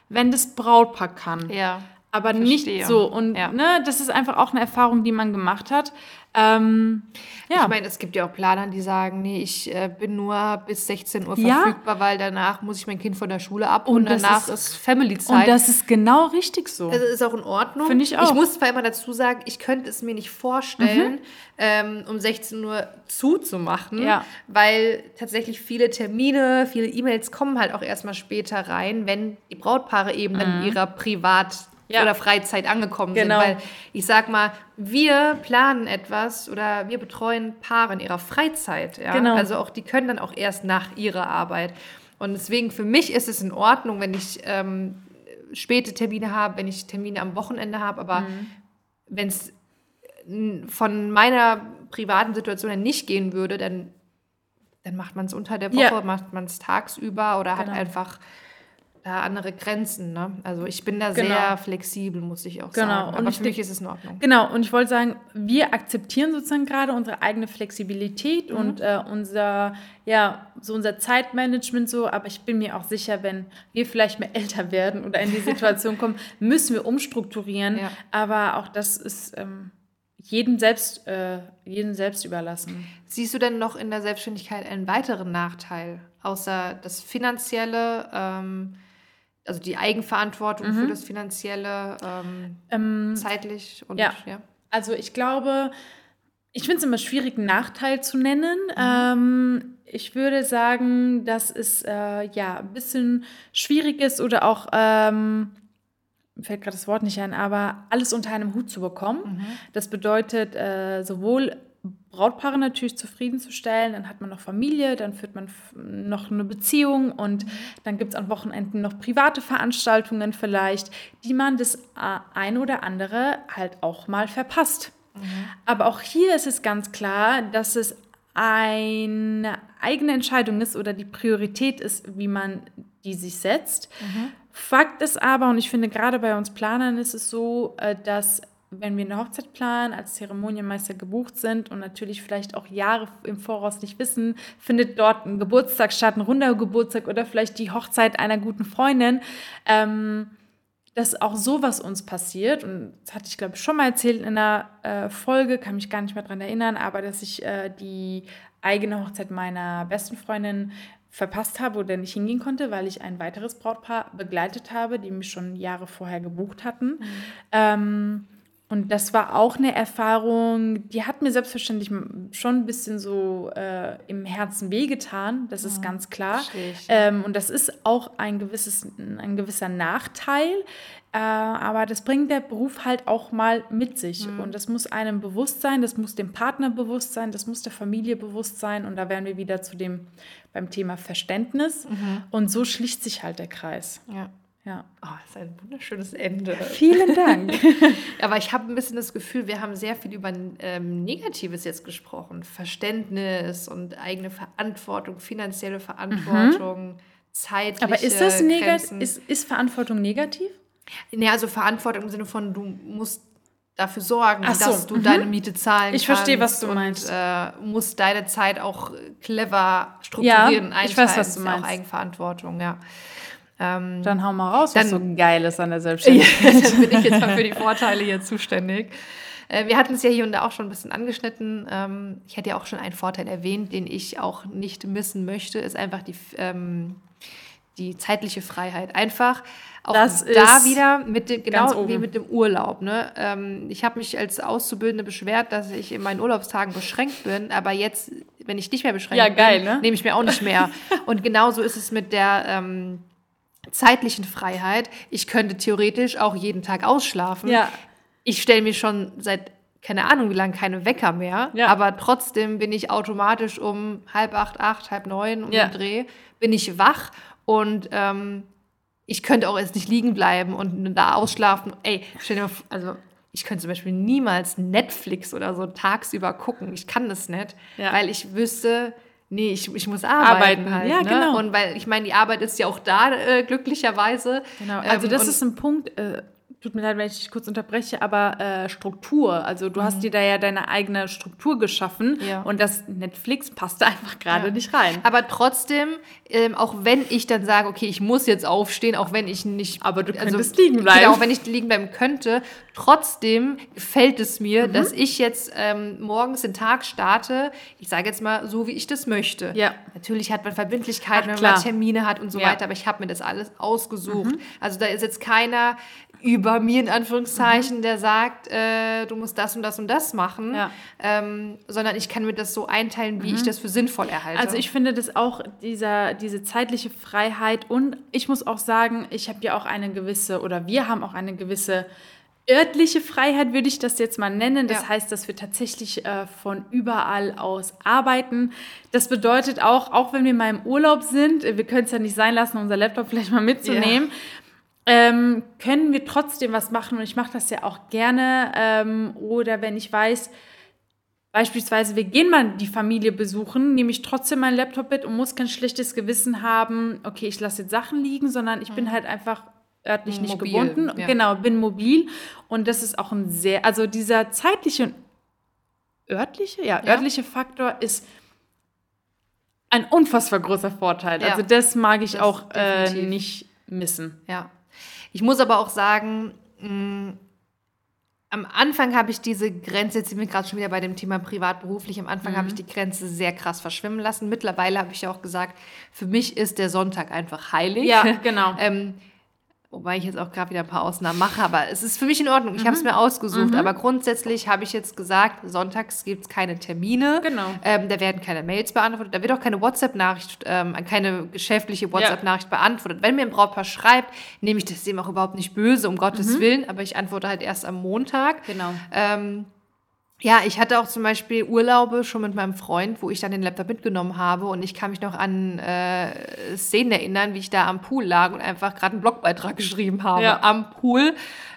wenn das Brautpaar kann. Ja. Aber verstehe. nicht so. Und ja. ne, das ist einfach auch eine Erfahrung, die man gemacht hat. Ähm, ja. Ich meine, es gibt ja auch Planer, die sagen, nee, ich äh, bin nur bis 16 Uhr verfügbar, ja. weil danach muss ich mein Kind von der Schule ab und, und danach ist, ist Family-Zeit. Und das ist genau richtig so. Also ist auch in Ordnung. Finde ich auch. Ich muss zwar immer dazu sagen, ich könnte es mir nicht vorstellen, mhm. ähm, um 16 Uhr zuzumachen, ja. weil tatsächlich viele Termine, viele E-Mails kommen halt auch erstmal später rein, wenn die Brautpaare eben mhm. in ihrer Privat- ja. oder Freizeit angekommen genau. sind. Weil ich sag mal, wir planen etwas oder wir betreuen Paare in ihrer Freizeit. Ja? Genau. Also auch die können dann auch erst nach ihrer Arbeit. Und deswegen für mich ist es in Ordnung, wenn ich ähm, späte Termine habe, wenn ich Termine am Wochenende habe, aber mhm. wenn es von meiner privaten Situation her nicht gehen würde, dann, dann macht man es unter der Woche, ja. macht man es tagsüber oder genau. hat einfach andere Grenzen. Ne? Also ich bin da genau. sehr flexibel, muss ich auch genau. sagen. Aber und für mich ist es in Ordnung. Genau, und ich wollte sagen, wir akzeptieren sozusagen gerade unsere eigene Flexibilität mhm. und äh, unser, ja, so unser Zeitmanagement so, aber ich bin mir auch sicher, wenn wir vielleicht mehr älter werden oder in die Situation kommen, müssen wir umstrukturieren. Ja. Aber auch das ist. Ähm, jedem selbst, äh, jedem selbst überlassen. Siehst du denn noch in der Selbstständigkeit einen weiteren Nachteil, außer das Finanzielle? Ähm, also die Eigenverantwortung mhm. für das Finanzielle, ähm, ähm, zeitlich und ja. ja. Also ich glaube, ich finde es immer schwierig, einen Nachteil zu nennen. Mhm. Ähm, ich würde sagen, dass es äh, ja ein bisschen schwierig ist oder auch ähm, fällt gerade das Wort nicht ein, aber alles unter einem Hut zu bekommen. Mhm. Das bedeutet äh, sowohl Brautpaare natürlich zufriedenzustellen. Dann hat man noch Familie, dann führt man noch eine Beziehung und dann gibt es an Wochenenden noch private Veranstaltungen vielleicht, die man das äh, ein oder andere halt auch mal verpasst. Mhm. Aber auch hier ist es ganz klar, dass es eine eigene Entscheidung ist oder die Priorität ist, wie man die sich setzt. Mhm. Fakt ist aber, und ich finde gerade bei uns Planern ist es so, äh, dass wenn wir eine Hochzeit planen, als Zeremonienmeister gebucht sind und natürlich vielleicht auch Jahre im Voraus nicht wissen, findet dort ein Geburtstag statt, ein runder Geburtstag oder vielleicht die Hochzeit einer guten Freundin, ähm, dass auch sowas uns passiert. Und das hatte ich, glaube ich, schon mal erzählt in einer äh, Folge, kann mich gar nicht mehr daran erinnern, aber dass ich äh, die eigene Hochzeit meiner besten Freundin verpasst habe oder nicht hingehen konnte, weil ich ein weiteres Brautpaar begleitet habe, die mich schon Jahre vorher gebucht hatten. Mhm. Ähm, und das war auch eine Erfahrung, die hat mir selbstverständlich schon ein bisschen so äh, im Herzen wehgetan, das ist ja, ganz klar. Ähm, und das ist auch ein, gewisses, ein gewisser Nachteil, äh, aber das bringt der Beruf halt auch mal mit sich. Mhm. Und das muss einem bewusst sein, das muss dem Partner bewusst sein, das muss der Familie bewusst sein. Und da wären wir wieder zu dem beim Thema Verständnis. Mhm. Und so schließt sich halt der Kreis. Ja. Ja. Oh, das ist ein wunderschönes Ende. Vielen Dank. Aber ich habe ein bisschen das Gefühl, wir haben sehr viel über ähm, Negatives jetzt gesprochen. Verständnis und eigene Verantwortung, finanzielle Verantwortung, mhm. zeitliche Aber ist das negativ? Ist, ist Verantwortung negativ? Nee, also Verantwortung im Sinne von, du musst dafür sorgen, so, dass du mhm. deine Miete zahlen ich kannst. Ich verstehe, was du und, meinst. Äh, musst deine Zeit auch clever strukturieren, ja, ich weiß, was du meinst. Auch Eigenverantwortung, ja. Ähm, dann hau mal raus, was so geil ist an der Selbstständigkeit. dann bin ich jetzt mal für die Vorteile hier zuständig. Äh, wir hatten es ja hier und da auch schon ein bisschen angeschnitten. Ähm, ich hätte ja auch schon einen Vorteil erwähnt, den ich auch nicht missen möchte, ist einfach die, ähm, die zeitliche Freiheit. Einfach auch das da wieder mit dem, genau wie mit dem Urlaub. Ne? Ähm, ich habe mich als Auszubildende beschwert, dass ich in meinen Urlaubstagen beschränkt bin, aber jetzt, wenn ich nicht mehr beschränkt ja, geil, bin, ne? nehme ich mir auch nicht mehr. und genauso ist es mit der ähm, zeitlichen Freiheit. Ich könnte theoretisch auch jeden Tag ausschlafen. Ja. Ich stelle mir schon seit keine Ahnung, wie lange keine Wecker mehr, ja. aber trotzdem bin ich automatisch um halb acht, acht, halb neun um ja. den Dreh, bin ich wach und ähm, ich könnte auch jetzt nicht liegen bleiben und da ausschlafen. Ey, stell dir mal vor, also ich könnte zum Beispiel niemals Netflix oder so tagsüber gucken. Ich kann das nicht, ja. weil ich wüsste, Nee, ich, ich muss arbeiten, arbeiten. halt. Ja, ne? genau. Und weil, ich meine, die Arbeit ist ja auch da, äh, glücklicherweise. Genau, also ähm, das ist ein Punkt, äh, tut mir leid, wenn ich dich kurz unterbreche, aber äh, Struktur. Also du mhm. hast dir da ja deine eigene Struktur geschaffen ja. und das Netflix passt da einfach gerade ja. nicht rein. Aber trotzdem, ähm, auch wenn ich dann sage, okay, ich muss jetzt aufstehen, auch wenn ich nicht. Aber du also könntest also, liegen bleiben. Genau, auch wenn ich liegen bleiben könnte, trotzdem gefällt es mir, mhm. dass ich jetzt ähm, morgens den Tag starte, ich sage jetzt mal, so wie ich das möchte. Ja. Natürlich hat man Verbindlichkeiten, Ach, wenn man Termine hat und so ja. weiter, aber ich habe mir das alles ausgesucht. Mhm. Also da ist jetzt keiner über mir in Anführungszeichen, mhm. der sagt, äh, du musst das und das und das machen, ja. ähm, sondern ich kann mir das so einteilen, wie mhm. ich das für sinnvoll erhalte. Also ich finde das auch dieser, diese zeitliche Freiheit und ich muss auch sagen, ich habe ja auch eine gewisse oder wir haben auch eine gewisse örtliche Freiheit, würde ich das jetzt mal nennen. Das ja. heißt, dass wir tatsächlich äh, von überall aus arbeiten. Das bedeutet auch, auch wenn wir mal im Urlaub sind, wir können es ja nicht sein lassen, unser Laptop vielleicht mal mitzunehmen. Ja ähm, können wir trotzdem was machen und ich mache das ja auch gerne. Ähm, oder wenn ich weiß, beispielsweise wir gehen mal die Familie besuchen, nehme ich trotzdem mein Laptop mit und muss kein schlechtes Gewissen haben, okay, ich lasse jetzt Sachen liegen, sondern ich bin mhm. halt einfach örtlich nicht mobil, gebunden. Ja. Genau, bin mobil und das ist auch ein sehr, also dieser zeitliche und örtliche, ja, ja. örtliche Faktor ist ein unfassbar großer Vorteil. Ja. Also das mag ich das auch äh, nicht missen. Ja. Ich muss aber auch sagen, mh, mm, am Anfang habe ich diese Grenze, jetzt sind wir gerade schon wieder bei dem Thema privat-beruflich, am Anfang mhm. habe ich die Grenze sehr krass verschwimmen lassen. Mittlerweile habe ich ja auch gesagt, für mich ist der Sonntag einfach heilig. Ja, genau. ähm, Wobei ich jetzt auch gerade wieder ein paar Ausnahmen mache, aber es ist für mich in Ordnung. Ich mhm. habe es mir ausgesucht. Mhm. Aber grundsätzlich habe ich jetzt gesagt, sonntags gibt es keine Termine. Genau. Ähm, da werden keine Mails beantwortet. Da wird auch keine WhatsApp-Nachricht, ähm, keine geschäftliche WhatsApp-Nachricht ja. beantwortet. Wenn mir ein Brautpaar schreibt, nehme ich das dem auch überhaupt nicht böse, um Gottes mhm. Willen. Aber ich antworte halt erst am Montag. Genau. Ähm, ja, ich hatte auch zum Beispiel Urlaube schon mit meinem Freund, wo ich dann den Laptop mitgenommen habe und ich kann mich noch an äh, Szenen erinnern, wie ich da am Pool lag und einfach gerade einen Blogbeitrag geschrieben habe ja. am Pool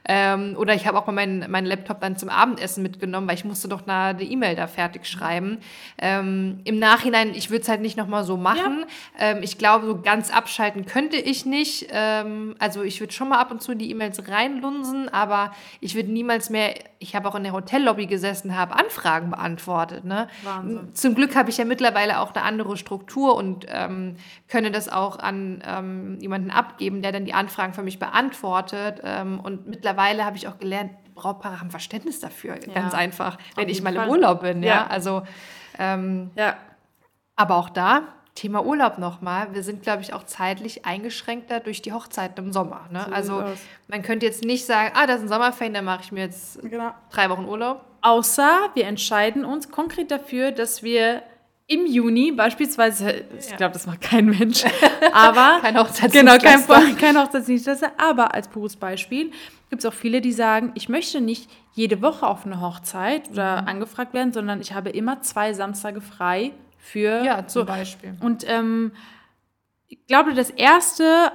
ähm, oder ich habe auch mal meinen mein Laptop dann zum Abendessen mitgenommen, weil ich musste doch eine E-Mail da fertig schreiben. Ähm, Im Nachhinein, ich würde es halt nicht nochmal so machen. Ja. Ähm, ich glaube, so ganz abschalten könnte ich nicht. Ähm, also ich würde schon mal ab und zu in die E-Mails reinlunsen, aber ich würde niemals mehr, ich habe auch in der Hotellobby gesessen, habe Anfragen beantwortet. Ne? Wahnsinn. Zum Glück habe ich ja mittlerweile auch eine andere Struktur und ähm, könne das auch an ähm, jemanden abgeben, der dann die Anfragen für mich beantwortet. und mittlerweile mittlerweile habe ich auch gelernt, Brautpaare haben Verständnis dafür, ja, ganz einfach, wenn ich mal im Urlaub bin. Ja, ja. also ähm, ja. Aber auch da Thema Urlaub nochmal. Wir sind, glaube ich, auch zeitlich eingeschränkter durch die Hochzeiten im Sommer. Ne? So also man könnte jetzt nicht sagen, ah, das ist ein Sommerferien, dann mache ich mir jetzt genau. drei Wochen Urlaub. Außer wir entscheiden uns konkret dafür, dass wir im Juni beispielsweise, ich glaube, das macht kein Mensch, aber kein Hochzeitsdienstleister. Genau, kein, kein Hochzeitsdienstleister, aber als Berufsbeispiel gibt es auch viele, die sagen, ich möchte nicht jede Woche auf eine Hochzeit oder mhm. angefragt werden, sondern ich habe immer zwei Samstage frei für ja zum so. Beispiel. Und ähm, ich glaube, das erste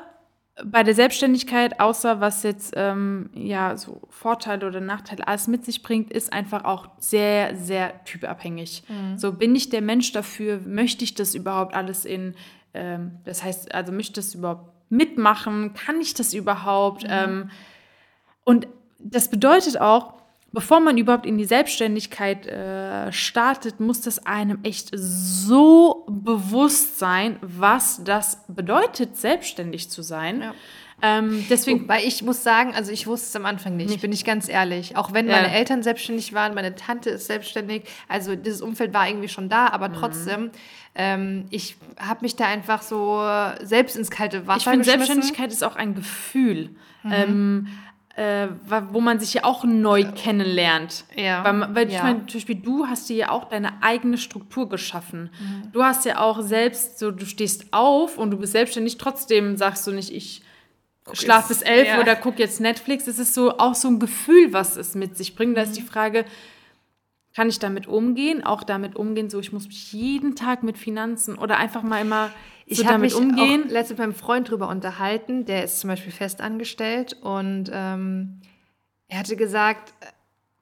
bei der Selbstständigkeit, außer was jetzt ähm, ja so Vorteile oder Nachteile alles mit sich bringt, ist einfach auch sehr, sehr typabhängig. Mhm. So bin ich der Mensch dafür, möchte ich das überhaupt alles in, ähm, das heißt, also möchte ich das überhaupt mitmachen, kann ich das überhaupt? Mhm. Ähm, und das bedeutet auch, bevor man überhaupt in die Selbstständigkeit äh, startet, muss das einem echt so bewusst sein, was das bedeutet, selbstständig zu sein. Ja. Ähm, deswegen, weil ich muss sagen, also ich wusste es am Anfang nicht, nicht. bin ich ganz ehrlich. Auch wenn ja. meine Eltern selbstständig waren, meine Tante ist selbstständig, also dieses Umfeld war irgendwie schon da, aber mhm. trotzdem, ähm, ich habe mich da einfach so selbst ins kalte Wasser Ich finde, Selbstständigkeit ist auch ein Gefühl. Mhm. Ähm, äh, wo man sich ja auch neu kennenlernt. Ja. Weil, weil ja. ich meine, zum Beispiel du hast dir ja auch deine eigene Struktur geschaffen. Mhm. Du hast ja auch selbst so, du stehst auf und du bist selbstständig, trotzdem sagst du nicht, ich schlafe bis elf ja. oder gucke jetzt Netflix. Es ist so auch so ein Gefühl, was es mit sich bringt. Da ist die mhm. Frage, kann ich damit umgehen? Auch damit umgehen, so ich muss mich jeden Tag mit Finanzen oder einfach mal immer ich so habe mich umgehen. auch letztens mit meinem Freund drüber unterhalten, der ist zum Beispiel festangestellt und ähm, er hatte gesagt,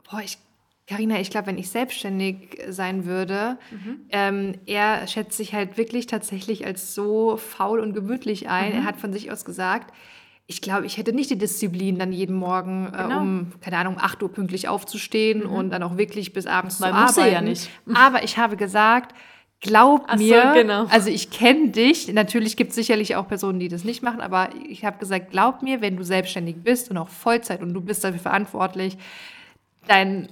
boah, ich Carina, ich glaube, wenn ich selbstständig sein würde, mhm. ähm, er schätzt sich halt wirklich tatsächlich als so faul und gemütlich ein. Mhm. Er hat von sich aus gesagt, ich glaube, ich hätte nicht die Disziplin, dann jeden Morgen äh, genau. um, keine Ahnung, 8 Uhr pünktlich aufzustehen mhm. und dann auch wirklich bis abends Weil zu arbeiten. Ja nicht. Aber ich habe gesagt, glaub Ach mir, so, genau. also ich kenne dich, natürlich gibt es sicherlich auch Personen, die das nicht machen, aber ich habe gesagt, glaub mir, wenn du selbstständig bist und auch Vollzeit und du bist dafür verantwortlich, dein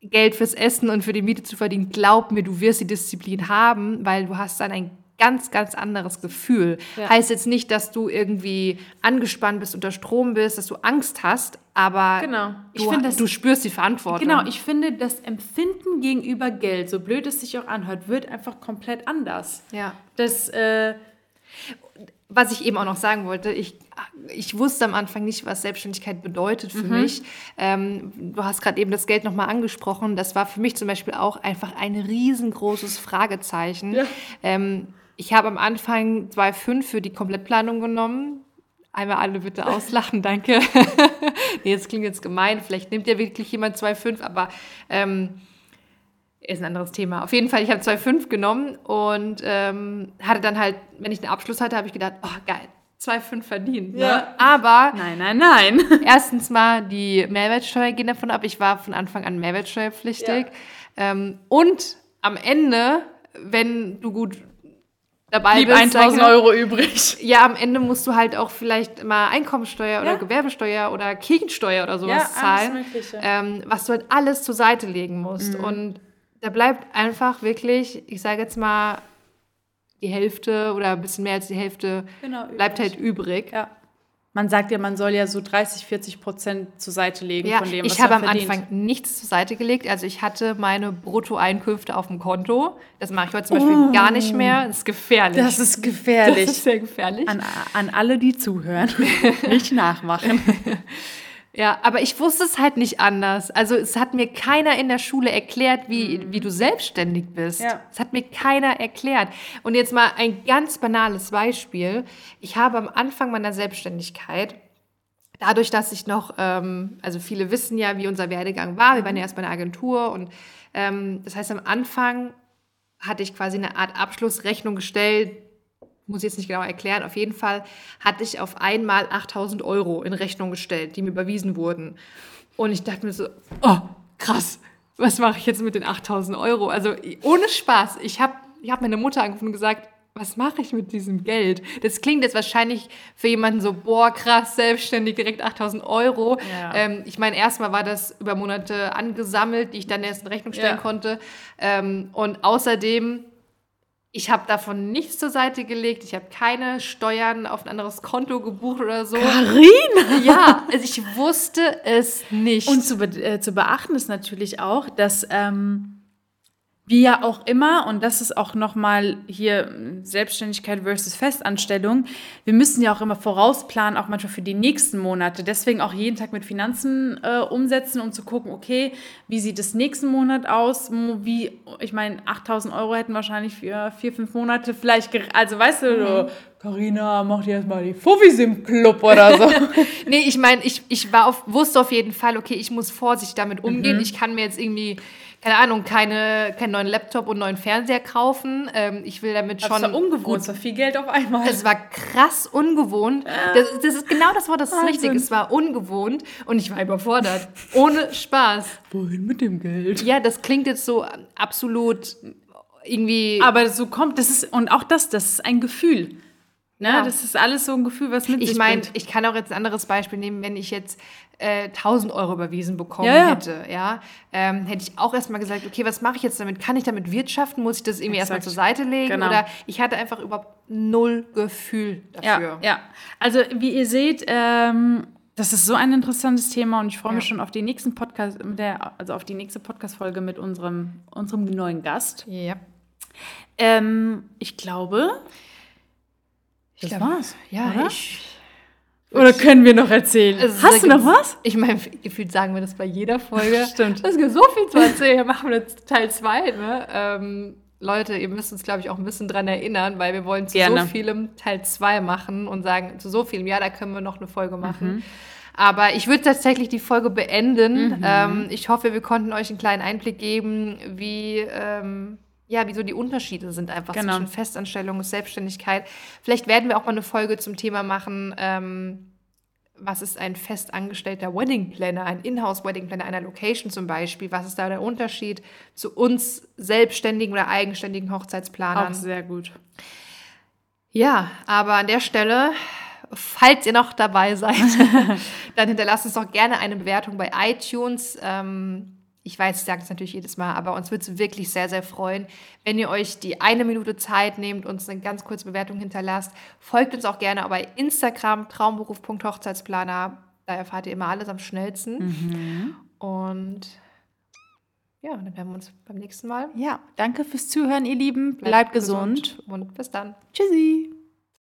Geld fürs Essen und für die Miete zu verdienen, glaub mir, du wirst die Disziplin haben, weil du hast dann ein ganz, ganz anderes Gefühl. Ja. Heißt jetzt nicht, dass du irgendwie angespannt bist, unter Strom bist, dass du Angst hast, aber genau. ich du, find, das, du spürst die Verantwortung. Genau, ich finde, das Empfinden gegenüber Geld, so blöd es sich auch anhört, wird einfach komplett anders. Ja. Das, äh, was ich eben auch noch sagen wollte, ich, ich wusste am Anfang nicht, was Selbstständigkeit bedeutet für mhm. mich. Ähm, du hast gerade eben das Geld nochmal angesprochen. Das war für mich zum Beispiel auch einfach ein riesengroßes Fragezeichen. Ja. Ähm, ich habe am Anfang 2,5 für die Komplettplanung genommen. Einmal alle bitte auslachen, danke. nee, das klingt jetzt gemein. Vielleicht nimmt ja wirklich jemand 2,5, aber ähm, ist ein anderes Thema. Auf jeden Fall, ich habe 2,5 genommen und ähm, hatte dann halt, wenn ich einen Abschluss hatte, habe ich gedacht, oh geil, 2,5 verdient. Ne? Ja. Aber nein, nein, nein. erstens mal die Mehrwertsteuer gehen davon ab. Ich war von Anfang an mehrwertsteuerpflichtig. Ja. Ähm, und am Ende, wenn du gut dabei Blieb bist. 1000 Euro übrig. Ja, am Ende musst du halt auch vielleicht mal Einkommensteuer oder ja. Gewerbesteuer oder Kirchensteuer oder sowas ja, zahlen. Ähm, was du halt alles zur Seite legen musst. Mhm. Und da bleibt einfach wirklich, ich sage jetzt mal, die Hälfte oder ein bisschen mehr als die Hälfte genau, bleibt halt übrig. Ja. Man sagt ja, man soll ja so 30, 40 Prozent zur Seite legen ja, von dem, was ich habe am verdient. Anfang nichts zur Seite gelegt. Also ich hatte meine Bruttoeinkünfte auf dem Konto. Das mache ich heute zum Beispiel oh, gar nicht mehr. Das ist gefährlich. Das ist gefährlich. Das ist sehr gefährlich. An, an alle, die zuhören, nicht nachmachen. Ja, aber ich wusste es halt nicht anders. Also es hat mir keiner in der Schule erklärt, wie, mhm. wie du selbstständig bist. Ja. Es hat mir keiner erklärt. Und jetzt mal ein ganz banales Beispiel. Ich habe am Anfang meiner Selbstständigkeit, dadurch, dass ich noch, ähm, also viele wissen ja, wie unser Werdegang war. Wir waren ja erst bei einer Agentur und ähm, das heißt, am Anfang hatte ich quasi eine Art Abschlussrechnung gestellt, muss ich jetzt nicht genau erklären, auf jeden Fall hatte ich auf einmal 8000 Euro in Rechnung gestellt, die mir überwiesen wurden. Und ich dachte mir so, oh, krass, was mache ich jetzt mit den 8000 Euro? Also ohne Spaß, ich habe ich hab meine Mutter angerufen und gesagt, was mache ich mit diesem Geld? Das klingt jetzt wahrscheinlich für jemanden so, boah, krass, selbstständig, direkt 8000 Euro. Ja. Ähm, ich meine, erstmal war das über Monate angesammelt, die ich dann erst in Rechnung stellen ja. konnte. Ähm, und außerdem ich habe davon nichts zur Seite gelegt. Ich habe keine Steuern auf ein anderes Konto gebucht oder so. Karina! Ja, also ich wusste es nicht. Und zu, be äh, zu beachten ist natürlich auch, dass ähm, wie ja auch immer, und das ist auch nochmal hier Selbstständigkeit versus Festanstellung, wir müssen ja auch immer vorausplanen, auch manchmal für die nächsten Monate. Deswegen auch jeden Tag mit Finanzen äh, umsetzen, um zu gucken, okay, wie sieht es nächsten Monat aus? Wie, ich meine, 8000 Euro hätten wahrscheinlich für vier, fünf Monate vielleicht, also weißt du, mhm. Carina, mach dir erstmal die Fuffis im Club oder so. nee, ich meine, ich, ich war auf, wusste auf jeden Fall, okay, ich muss vorsichtig damit umgehen. Mhm. Ich kann mir jetzt irgendwie keine Ahnung, keine, keinen neuen Laptop und neuen Fernseher kaufen. Ähm, ich will damit schon. Das war ungewohnt, es war viel Geld auf einmal. Es war krass ungewohnt. Das, das ist genau das Wort, das ist richtig. Es war ungewohnt und ich war überfordert. Ohne Spaß. Wohin mit dem Geld? Ja, das klingt jetzt so absolut irgendwie. Aber so kommt, das ist, und auch das, das ist ein Gefühl. Ne? Ja. Das ist alles so ein Gefühl, was mit ich sich mein, Ich kann auch jetzt ein anderes Beispiel nehmen, wenn ich jetzt äh, 1000 Euro überwiesen bekommen ja, ja. hätte, ja, ähm, hätte ich auch erstmal gesagt, okay, was mache ich jetzt damit? Kann ich damit wirtschaften? Muss ich das irgendwie erstmal zur Seite legen? Genau. Oder ich hatte einfach überhaupt null Gefühl dafür. Ja, ja. also wie ihr seht, ähm, das ist so ein interessantes Thema und ich freue mich schon auf die nächsten Podcast, der, also auf die nächste Podcast-Folge mit unserem, unserem neuen Gast. Ja. Ähm, ich glaube, das glaub, war's. Ja, oder? ich. Oder können wir noch erzählen? Also, Hast du noch was? Ich meine, gefühlt sagen wir das bei jeder Folge. Stimmt. Es gibt so viel zu erzählen. Machen wir jetzt Teil 2. Ne? Ähm, Leute, ihr müsst uns, glaube ich, auch ein bisschen dran erinnern, weil wir wollen zu Gerne. so vielem Teil 2 machen und sagen, zu so vielem, ja, da können wir noch eine Folge machen. Mhm. Aber ich würde tatsächlich die Folge beenden. Mhm. Ähm, ich hoffe, wir konnten euch einen kleinen Einblick geben, wie, ähm, ja, wie so die Unterschiede sind einfach genau. zwischen Festanstellung und Selbstständigkeit. Vielleicht werden wir auch mal eine Folge zum Thema machen. Ähm, was ist ein festangestellter Wedding Planner, ein Inhouse Wedding Planner einer Location zum Beispiel? Was ist da der Unterschied zu uns selbstständigen oder eigenständigen Hochzeitsplanern? Auch sehr gut. Ja, aber an der Stelle, falls ihr noch dabei seid, dann hinterlasst uns doch gerne eine Bewertung bei iTunes. Ähm, ich weiß, ich sage es natürlich jedes Mal, aber uns würde es wirklich sehr, sehr freuen, wenn ihr euch die eine Minute Zeit nehmt, uns eine ganz kurze Bewertung hinterlasst. Folgt uns auch gerne bei Instagram, traumberuf.hochzeitsplaner. Da erfahrt ihr immer alles am schnellsten. Mhm. Und ja, dann werden wir uns beim nächsten Mal. Ja, danke fürs Zuhören, ihr Lieben. Bleibt, Bleibt gesund. gesund und bis dann. Tschüssi.